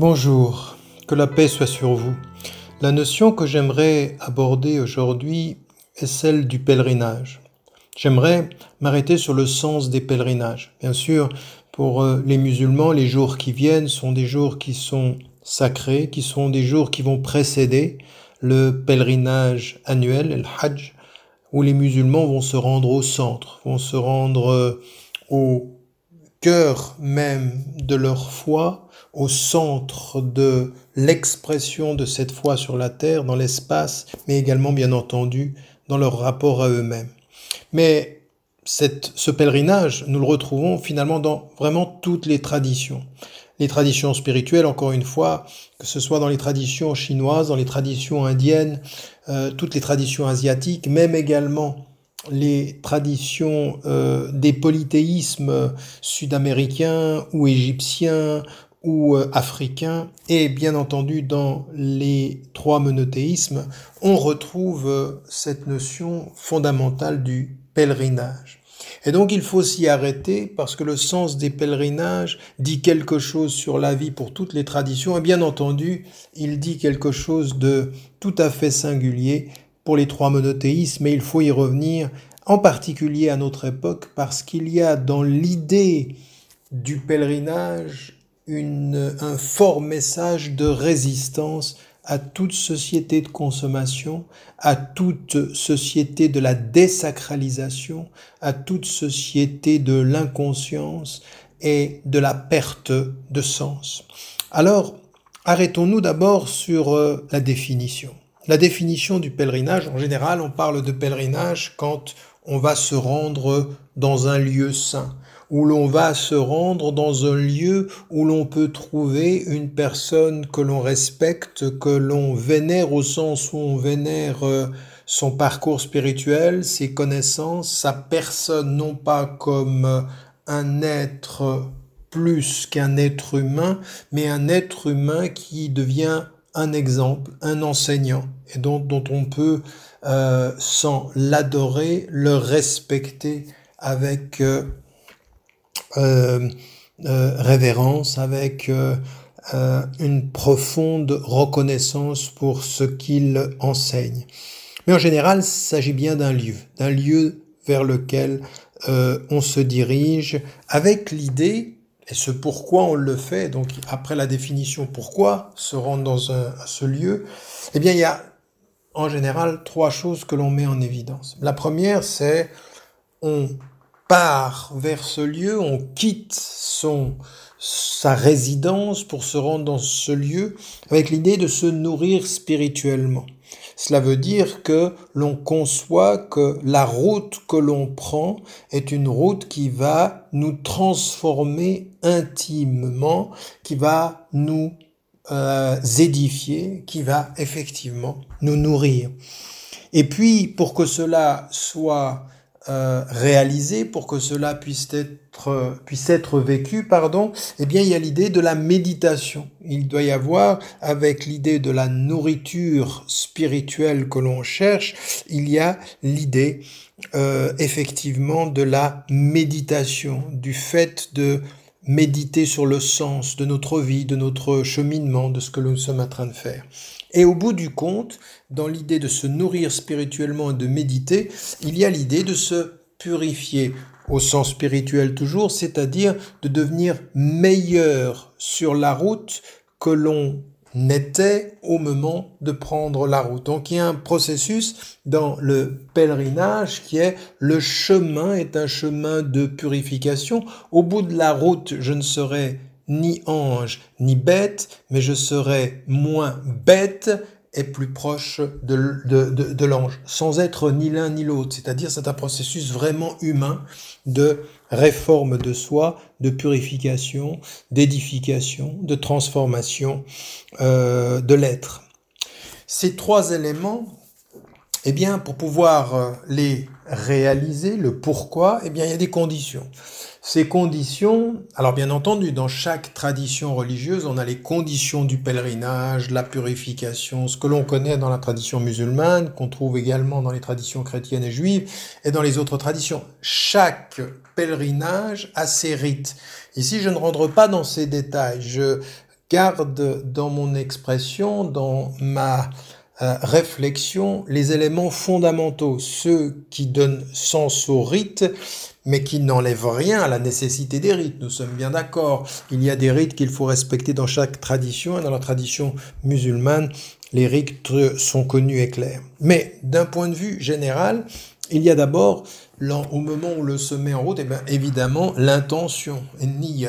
Bonjour, que la paix soit sur vous. La notion que j'aimerais aborder aujourd'hui est celle du pèlerinage. J'aimerais m'arrêter sur le sens des pèlerinages. Bien sûr, pour euh, les musulmans, les jours qui viennent sont des jours qui sont sacrés, qui sont des jours qui vont précéder le pèlerinage annuel, le Hajj, où les musulmans vont se rendre au centre, vont se rendre euh, au cœur même de leur foi, au centre de l'expression de cette foi sur la terre, dans l'espace, mais également bien entendu dans leur rapport à eux-mêmes. Mais cette, ce pèlerinage, nous le retrouvons finalement dans vraiment toutes les traditions. Les traditions spirituelles, encore une fois, que ce soit dans les traditions chinoises, dans les traditions indiennes, euh, toutes les traditions asiatiques, même également les traditions euh, des polythéismes sud-américains ou égyptiens ou euh, africains, et bien entendu dans les trois monothéismes, on retrouve euh, cette notion fondamentale du pèlerinage. Et donc il faut s'y arrêter parce que le sens des pèlerinages dit quelque chose sur la vie pour toutes les traditions et bien entendu il dit quelque chose de tout à fait singulier pour les trois monothéismes mais il faut y revenir en particulier à notre époque parce qu'il y a dans l'idée du pèlerinage un fort message de résistance à toute société de consommation, à toute société de la désacralisation, à toute société de l'inconscience et de la perte de sens. Alors, arrêtons-nous d'abord sur euh, la définition. La définition du pèlerinage, en général, on parle de pèlerinage quand on va se rendre dans un lieu saint où l'on va se rendre dans un lieu où l'on peut trouver une personne que l'on respecte, que l'on vénère au sens où on vénère euh, son parcours spirituel, ses connaissances, sa personne, non pas comme un être plus qu'un être humain, mais un être humain qui devient un exemple, un enseignant, et dont, dont on peut, euh, sans l'adorer, le respecter avec euh, euh, révérence, avec une profonde reconnaissance pour ce qu'il enseigne. Mais en général, il s'agit bien d'un lieu, d'un lieu vers lequel on se dirige avec l'idée, et ce pourquoi on le fait, donc après la définition pourquoi se rendre dans un, ce lieu, eh bien il y a en général trois choses que l'on met en évidence. La première, c'est on part vers ce lieu, on quitte son, sa résidence pour se rendre dans ce lieu avec l'idée de se nourrir spirituellement. Cela veut dire que l'on conçoit que la route que l'on prend est une route qui va nous transformer intimement, qui va nous euh, édifier, qui va effectivement nous nourrir. Et puis, pour que cela soit euh, réalisé pour que cela puisse être, puisse être vécu, pardon, eh bien, il y a l'idée de la méditation. Il doit y avoir, avec l'idée de la nourriture spirituelle que l'on cherche, il y a l'idée, euh, effectivement, de la méditation, du fait de méditer sur le sens de notre vie, de notre cheminement, de ce que nous sommes en train de faire. Et au bout du compte, dans l'idée de se nourrir spirituellement et de méditer, il y a l'idée de se purifier au sens spirituel toujours, c'est-à-dire de devenir meilleur sur la route que l'on n'était au moment de prendre la route. Donc il y a un processus dans le pèlerinage qui est le chemin est un chemin de purification. Au bout de la route, je ne serai ni ange ni bête, mais je serai moins bête et plus proche de, l'ange, sans être ni l'un ni l'autre. C'est-à-dire c'est un processus vraiment humain de réforme de soi, de purification, d'édification, de transformation euh, de l'être. Ces trois éléments, eh bien, pour pouvoir les réaliser, le pourquoi, eh bien, il y a des conditions. Ces conditions, alors bien entendu, dans chaque tradition religieuse, on a les conditions du pèlerinage, la purification, ce que l'on connaît dans la tradition musulmane, qu'on trouve également dans les traditions chrétiennes et juives, et dans les autres traditions. Chaque pèlerinage a ses rites. Ici, je ne rentre pas dans ces détails. Je garde dans mon expression, dans ma réflexion, les éléments fondamentaux, ceux qui donnent sens au rite, mais qui n'enlèvent rien à la nécessité des rites. Nous sommes bien d'accord. Il y a des rites qu'il faut respecter dans chaque tradition, et dans la tradition musulmane, les rites sont connus et clairs. Mais d'un point de vue général, il y a d'abord, au moment où le se met en route, eh évidemment, l'intention,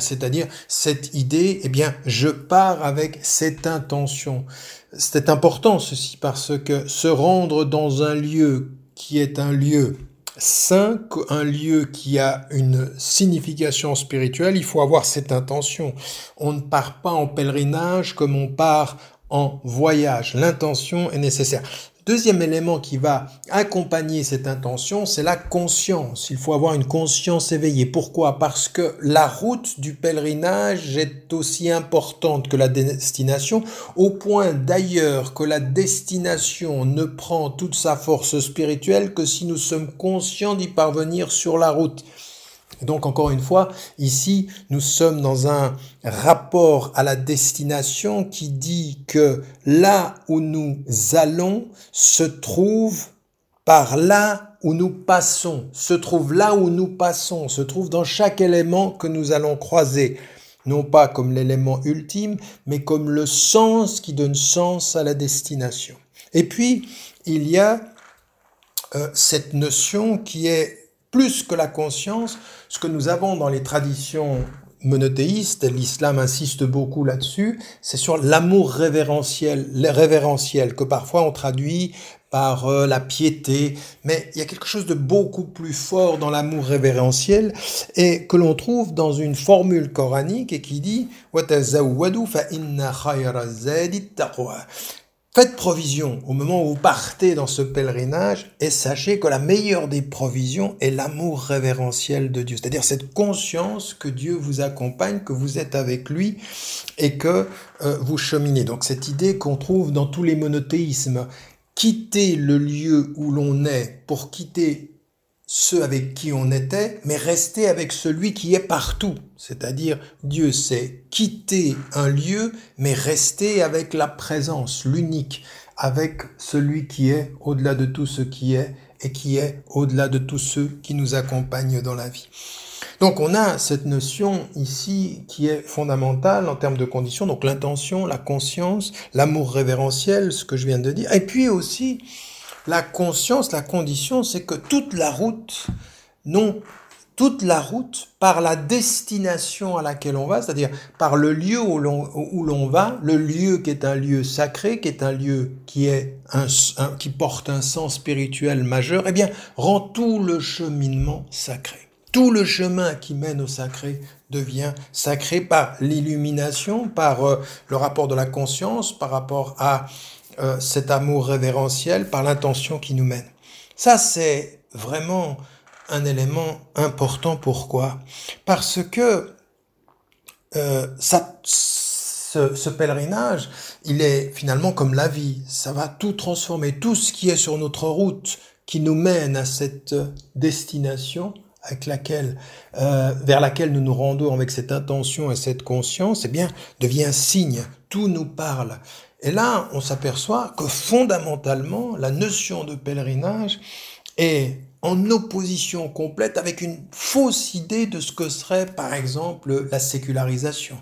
c'est-à-dire cette idée, eh bien, je pars avec cette intention. C'est important ceci parce que se rendre dans un lieu qui est un lieu saint, un lieu qui a une signification spirituelle, il faut avoir cette intention. On ne part pas en pèlerinage comme on part en voyage. L'intention est nécessaire. Deuxième élément qui va accompagner cette intention, c'est la conscience. Il faut avoir une conscience éveillée. Pourquoi? Parce que la route du pèlerinage est aussi importante que la destination, au point d'ailleurs que la destination ne prend toute sa force spirituelle que si nous sommes conscients d'y parvenir sur la route. Donc encore une fois, ici, nous sommes dans un rapport à la destination qui dit que là où nous allons se trouve par là où nous passons, se trouve là où nous passons, se trouve dans chaque élément que nous allons croiser, non pas comme l'élément ultime, mais comme le sens qui donne sens à la destination. Et puis, il y a euh, cette notion qui est plus que la conscience, ce que nous avons dans les traditions monothéistes, l'islam insiste beaucoup là-dessus, c'est sur l'amour révérentiel, que parfois on traduit par euh, la piété, mais il y a quelque chose de beaucoup plus fort dans l'amour révérentiel et que l'on trouve dans une formule coranique et qui dit Faites provision au moment où vous partez dans ce pèlerinage et sachez que la meilleure des provisions est l'amour révérentiel de Dieu, c'est-à-dire cette conscience que Dieu vous accompagne, que vous êtes avec lui et que euh, vous cheminez. Donc cette idée qu'on trouve dans tous les monothéismes, quitter le lieu où l'on est pour quitter ceux avec qui on était, mais rester avec celui qui est partout. C'est-à-dire, Dieu sait quitter un lieu, mais rester avec la présence, l'unique, avec celui qui est au-delà de tout ce qui est et qui est au-delà de tous ceux qui nous accompagnent dans la vie. Donc on a cette notion ici qui est fondamentale en termes de conditions, donc l'intention, la conscience, l'amour révérentiel, ce que je viens de dire, et puis aussi la conscience, la condition, c'est que toute la route, non, toute la route par la destination à laquelle on va, c'est-à-dire par le lieu où l'on va, le lieu qui est un lieu sacré, qui est un lieu qui est un, qui porte un sens spirituel majeur, eh bien rend tout le cheminement sacré. Tout le chemin qui mène au sacré devient sacré par l'illumination, par euh, le rapport de la conscience, par rapport à euh, cet amour révérentiel par l'intention qui nous mène. Ça, c'est vraiment un élément important. Pourquoi? Parce que euh, ça, ce, pèlerinage, il est finalement comme la vie. Ça va tout transformer. Tout ce qui est sur notre route qui nous mène à cette destination avec laquelle, euh, vers laquelle nous nous rendons avec cette intention et cette conscience, eh bien, devient signe. Tout nous parle. Et là, on s'aperçoit que fondamentalement, la notion de pèlerinage est en opposition complète avec une fausse idée de ce que serait, par exemple, la sécularisation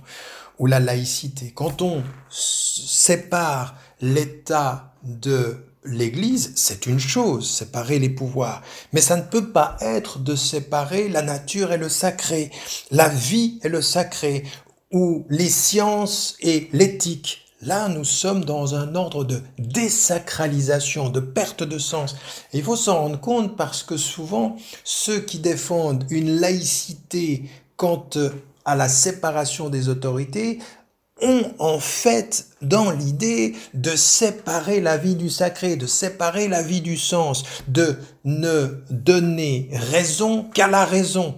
ou la laïcité. Quand on sépare l'État de l'Église, c'est une chose, séparer les pouvoirs, mais ça ne peut pas être de séparer la nature et le sacré, la vie et le sacré, ou les sciences et l'éthique. Là, nous sommes dans un ordre de désacralisation, de perte de sens. Il faut s'en rendre compte parce que souvent, ceux qui défendent une laïcité quant à la séparation des autorités ont en fait dans l'idée de séparer la vie du sacré, de séparer la vie du sens, de ne donner raison qu'à la raison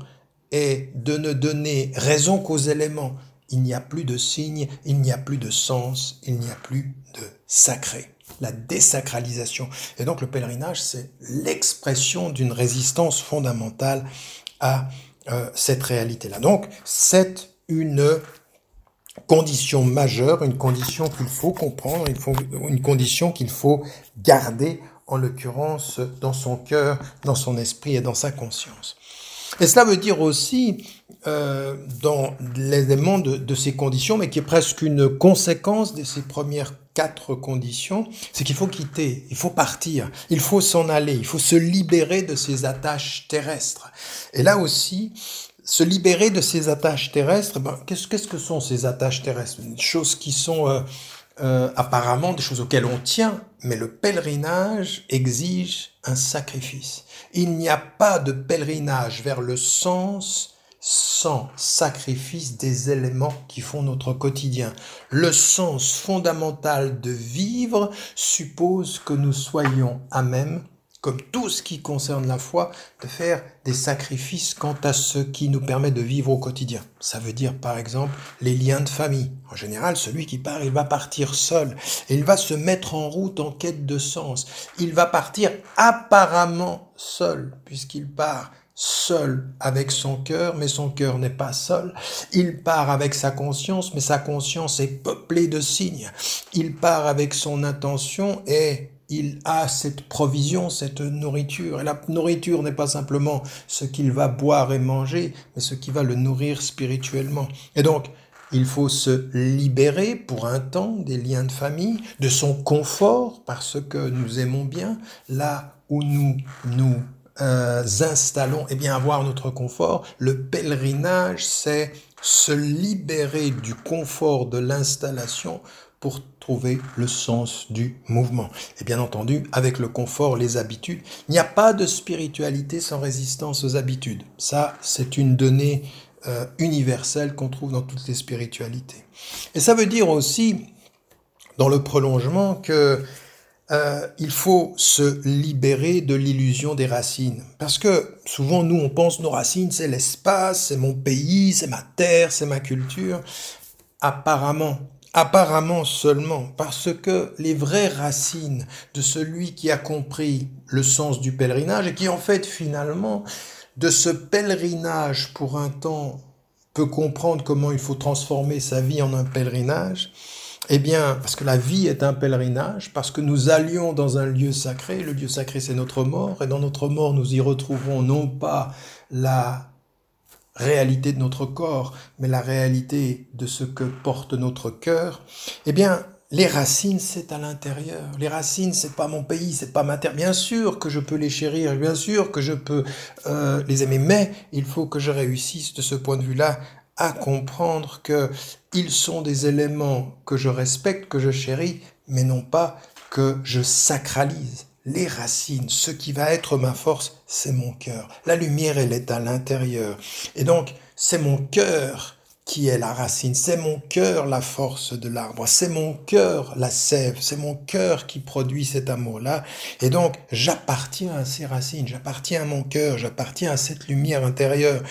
et de ne donner raison qu'aux éléments il n'y a plus de signe, il n'y a plus de sens, il n'y a plus de sacré. La désacralisation. Et donc le pèlerinage, c'est l'expression d'une résistance fondamentale à euh, cette réalité-là. Donc c'est une condition majeure, une condition qu'il faut comprendre, une condition qu'il faut garder, en l'occurrence dans son cœur, dans son esprit et dans sa conscience. Et cela veut dire aussi, euh, dans l'élément de, de, ces conditions, mais qui est presque une conséquence de ces premières quatre conditions, c'est qu'il faut quitter, il faut partir, il faut s'en aller, il faut se libérer de ces attaches terrestres. Et là aussi, se libérer de ces attaches terrestres, ben, qu'est-ce, qu'est-ce que sont ces attaches terrestres? Des choses qui sont euh, euh, apparemment des choses auxquelles on tient, mais le pèlerinage exige sacrifice. Il n'y a pas de pèlerinage vers le sens sans sacrifice des éléments qui font notre quotidien. Le sens fondamental de vivre suppose que nous soyons à même comme tout ce qui concerne la foi, de faire des sacrifices quant à ce qui nous permet de vivre au quotidien. Ça veut dire par exemple les liens de famille. En général, celui qui part, il va partir seul il va se mettre en route en quête de sens. Il va partir apparemment seul puisqu'il part seul avec son cœur, mais son cœur n'est pas seul. Il part avec sa conscience, mais sa conscience est peuplée de signes. Il part avec son intention et il a cette provision, cette nourriture. Et la nourriture n'est pas simplement ce qu'il va boire et manger, mais ce qui va le nourrir spirituellement. Et donc, il faut se libérer pour un temps des liens de famille, de son confort, parce que nous aimons bien là où nous nous euh, installons, et eh bien avoir notre confort. Le pèlerinage, c'est se libérer du confort de l'installation pour trouver le sens du mouvement. Et bien entendu, avec le confort, les habitudes, il n'y a pas de spiritualité sans résistance aux habitudes. Ça, c'est une donnée euh, universelle qu'on trouve dans toutes les spiritualités. Et ça veut dire aussi, dans le prolongement, que euh, il faut se libérer de l'illusion des racines. Parce que souvent, nous, on pense nos racines, c'est l'espace, c'est mon pays, c'est ma terre, c'est ma culture. Apparemment, apparemment seulement, parce que les vraies racines de celui qui a compris le sens du pèlerinage et qui en fait finalement de ce pèlerinage pour un temps peut comprendre comment il faut transformer sa vie en un pèlerinage, eh bien, parce que la vie est un pèlerinage, parce que nous allions dans un lieu sacré, le lieu sacré c'est notre mort, et dans notre mort nous y retrouvons non pas la réalité de notre corps, mais la réalité de ce que porte notre cœur, eh bien, les racines, c'est à l'intérieur. Les racines, c'est pas mon pays, c'est pas ma terre. Bien sûr que je peux les chérir, bien sûr que je peux euh, les aimer, mais il faut que je réussisse de ce point de vue-là à comprendre que ils sont des éléments que je respecte, que je chéris, mais non pas que je sacralise les racines, ce qui va être ma force, c'est mon cœur. La lumière, elle est à l'intérieur. Et donc, c'est mon cœur qui est la racine, c'est mon cœur la force de l'arbre, c'est mon cœur la sève, c'est mon cœur qui produit cet amour-là. Et donc, j'appartiens à ces racines, j'appartiens à mon cœur, j'appartiens à cette lumière intérieure,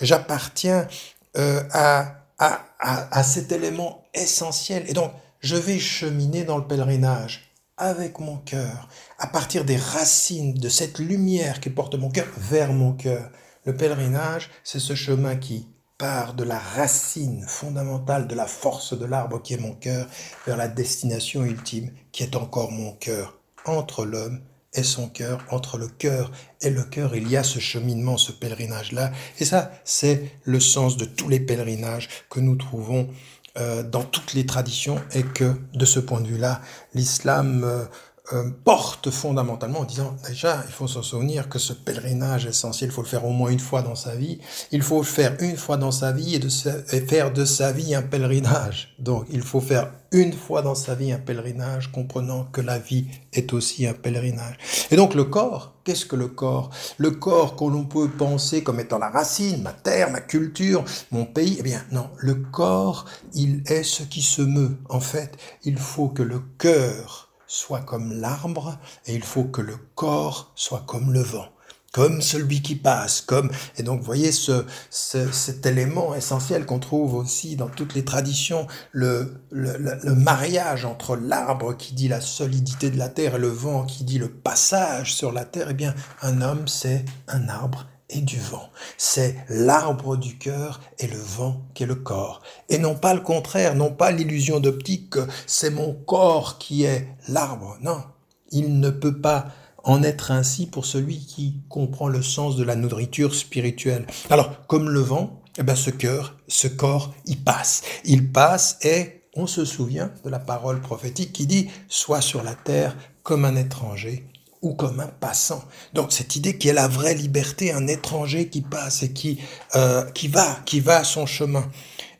j'appartiens euh, à, à, à, à cet élément essentiel. Et donc, je vais cheminer dans le pèlerinage avec mon cœur, à partir des racines de cette lumière qui porte mon cœur vers mon cœur. Le pèlerinage, c'est ce chemin qui part de la racine fondamentale de la force de l'arbre qui est mon cœur vers la destination ultime qui est encore mon cœur. Entre l'homme et son cœur, entre le cœur et le cœur, il y a ce cheminement, ce pèlerinage-là. Et ça, c'est le sens de tous les pèlerinages que nous trouvons dans toutes les traditions et que de ce point de vue-là, l'islam euh, euh, porte fondamentalement en disant déjà, il faut se souvenir que ce pèlerinage essentiel, il faut le faire au moins une fois dans sa vie. Il faut le faire une fois dans sa vie et, de et faire de sa vie un pèlerinage. Donc, il faut faire une fois dans sa vie un pèlerinage, comprenant que la vie est aussi un pèlerinage. Et donc le corps, qu'est-ce que le corps? Le corps qu'on peut penser comme étant la racine, ma terre, ma culture, mon pays, eh bien non, le corps, il est ce qui se meut. En fait, il faut que le cœur soit comme l'arbre et il faut que le corps soit comme le vent comme celui qui passe, comme et donc vous voyez ce, cet élément essentiel qu'on trouve aussi dans toutes les traditions, le, le, le mariage entre l'arbre qui dit la solidité de la terre et le vent qui dit le passage sur la terre. Eh bien, un homme c'est un arbre et du vent. C'est l'arbre du cœur et le vent qui est le corps. Et non pas le contraire, non pas l'illusion d'optique que c'est mon corps qui est l'arbre. Non, il ne peut pas en être ainsi pour celui qui comprend le sens de la nourriture spirituelle. Alors, comme le vent, eh bien, ce cœur, ce corps, il passe. Il passe et on se souvient de la parole prophétique qui dit Sois sur la terre comme un étranger ou comme un passant. Donc cette idée qui est la vraie liberté, un étranger qui passe et qui, euh, qui va, qui va son chemin.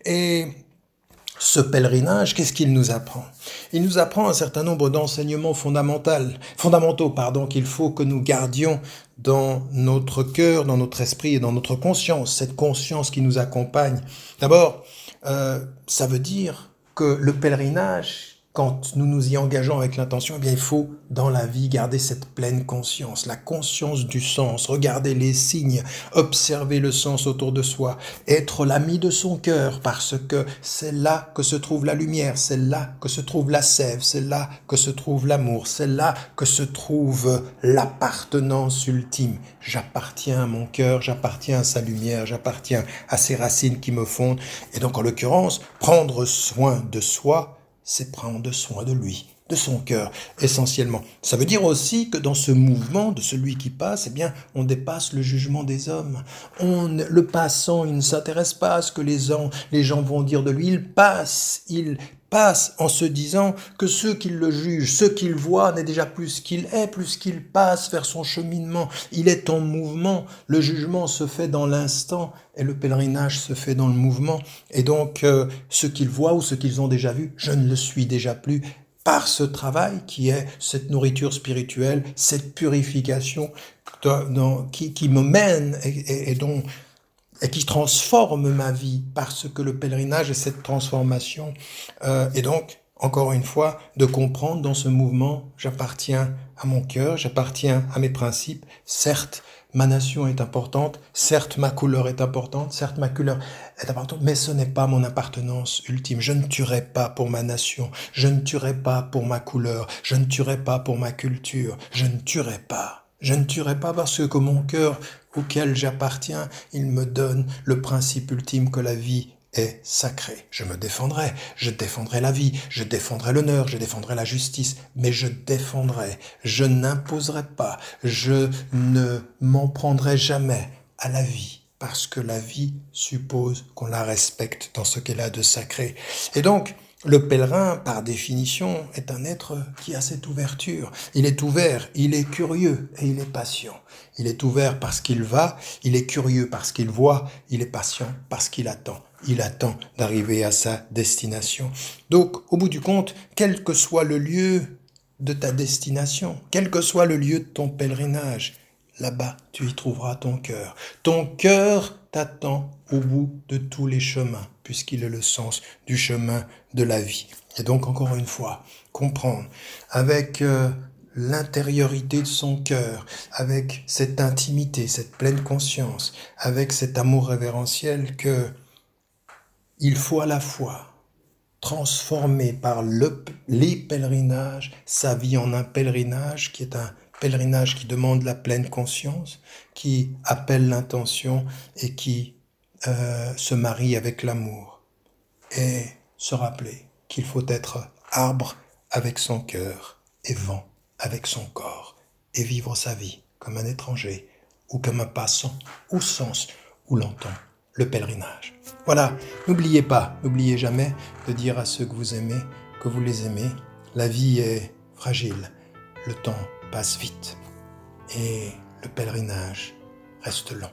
Et ce pèlerinage, qu'est-ce qu'il nous apprend? Il nous apprend un certain nombre d'enseignements fondamentaux, qu'il faut que nous gardions dans notre cœur, dans notre esprit et dans notre conscience, cette conscience qui nous accompagne. D'abord, euh, ça veut dire que le pèlerinage, quand nous nous y engageons avec l'intention, eh bien, il faut dans la vie garder cette pleine conscience, la conscience du sens, regarder les signes, observer le sens autour de soi, être l'ami de son cœur, parce que c'est là que se trouve la lumière, c'est là que se trouve la sève, c'est là que se trouve l'amour, c'est là que se trouve l'appartenance ultime. J'appartiens à mon cœur, j'appartiens à sa lumière, j'appartiens à ses racines qui me fondent. Et donc, en l'occurrence, prendre soin de soi, c'est prendre soin de lui, de son cœur, essentiellement. Ça veut dire aussi que dans ce mouvement de celui qui passe, eh bien, on dépasse le jugement des hommes. On, le passant, il ne s'intéresse pas à ce que les gens, les gens vont dire de lui. Il passe, il en se disant que ceux qui le jugent, ceux qu'il voit n'est déjà plus ce qu'il est, plus qu'il passe vers son cheminement. Il est en mouvement. Le jugement se fait dans l'instant et le pèlerinage se fait dans le mouvement. Et donc, euh, ce qu'ils voient ou ce qu'ils ont déjà vu, je ne le suis déjà plus par ce travail qui est cette nourriture spirituelle, cette purification qui, qui, me mène et, et dont et qui transforme ma vie parce que le pèlerinage est cette transformation. Euh, et donc, encore une fois, de comprendre dans ce mouvement, j'appartiens à mon cœur, j'appartiens à mes principes. Certes, ma nation est importante, certes, ma couleur est importante, certes, ma couleur est importante, mais ce n'est pas mon appartenance ultime. Je ne tuerai pas pour ma nation, je ne tuerai pas pour ma couleur, je ne tuerai pas pour ma culture, je ne tuerai pas. Je ne tuerai pas parce que mon cœur auquel j'appartiens, il me donne le principe ultime que la vie est sacrée. Je me défendrai, je défendrai la vie, je défendrai l'honneur, je défendrai la justice, mais je défendrai, je n'imposerai pas, je ne m'en prendrai jamais à la vie parce que la vie suppose qu'on la respecte dans ce qu'elle a de sacré. Et donc, le pèlerin, par définition, est un être qui a cette ouverture. Il est ouvert, il est curieux et il est patient. Il est ouvert parce qu'il va, il est curieux parce qu'il voit, il est patient parce qu'il attend. Il attend d'arriver à sa destination. Donc, au bout du compte, quel que soit le lieu de ta destination, quel que soit le lieu de ton pèlerinage, là-bas tu y trouveras ton cœur. Ton cœur t'attend au bout de tous les chemins, puisqu'il est le sens du chemin de la vie. Et donc, encore une fois, comprendre avec euh, l'intériorité de son cœur, avec cette intimité, cette pleine conscience, avec cet amour révérentiel que il faut à la fois transformer par le, les pèlerinages sa vie en un pèlerinage qui est un pèlerinage qui demande la pleine conscience, qui appelle l'intention et qui euh, se marie avec l'amour. Et se rappeler qu'il faut être arbre avec son cœur et vent avec son corps, et vivre sa vie comme un étranger ou comme un passant, ou sens où l'entend le pèlerinage. Voilà, n'oubliez pas, n'oubliez jamais de dire à ceux que vous aimez que vous les aimez. La vie est fragile, le temps passe vite et le pèlerinage reste long.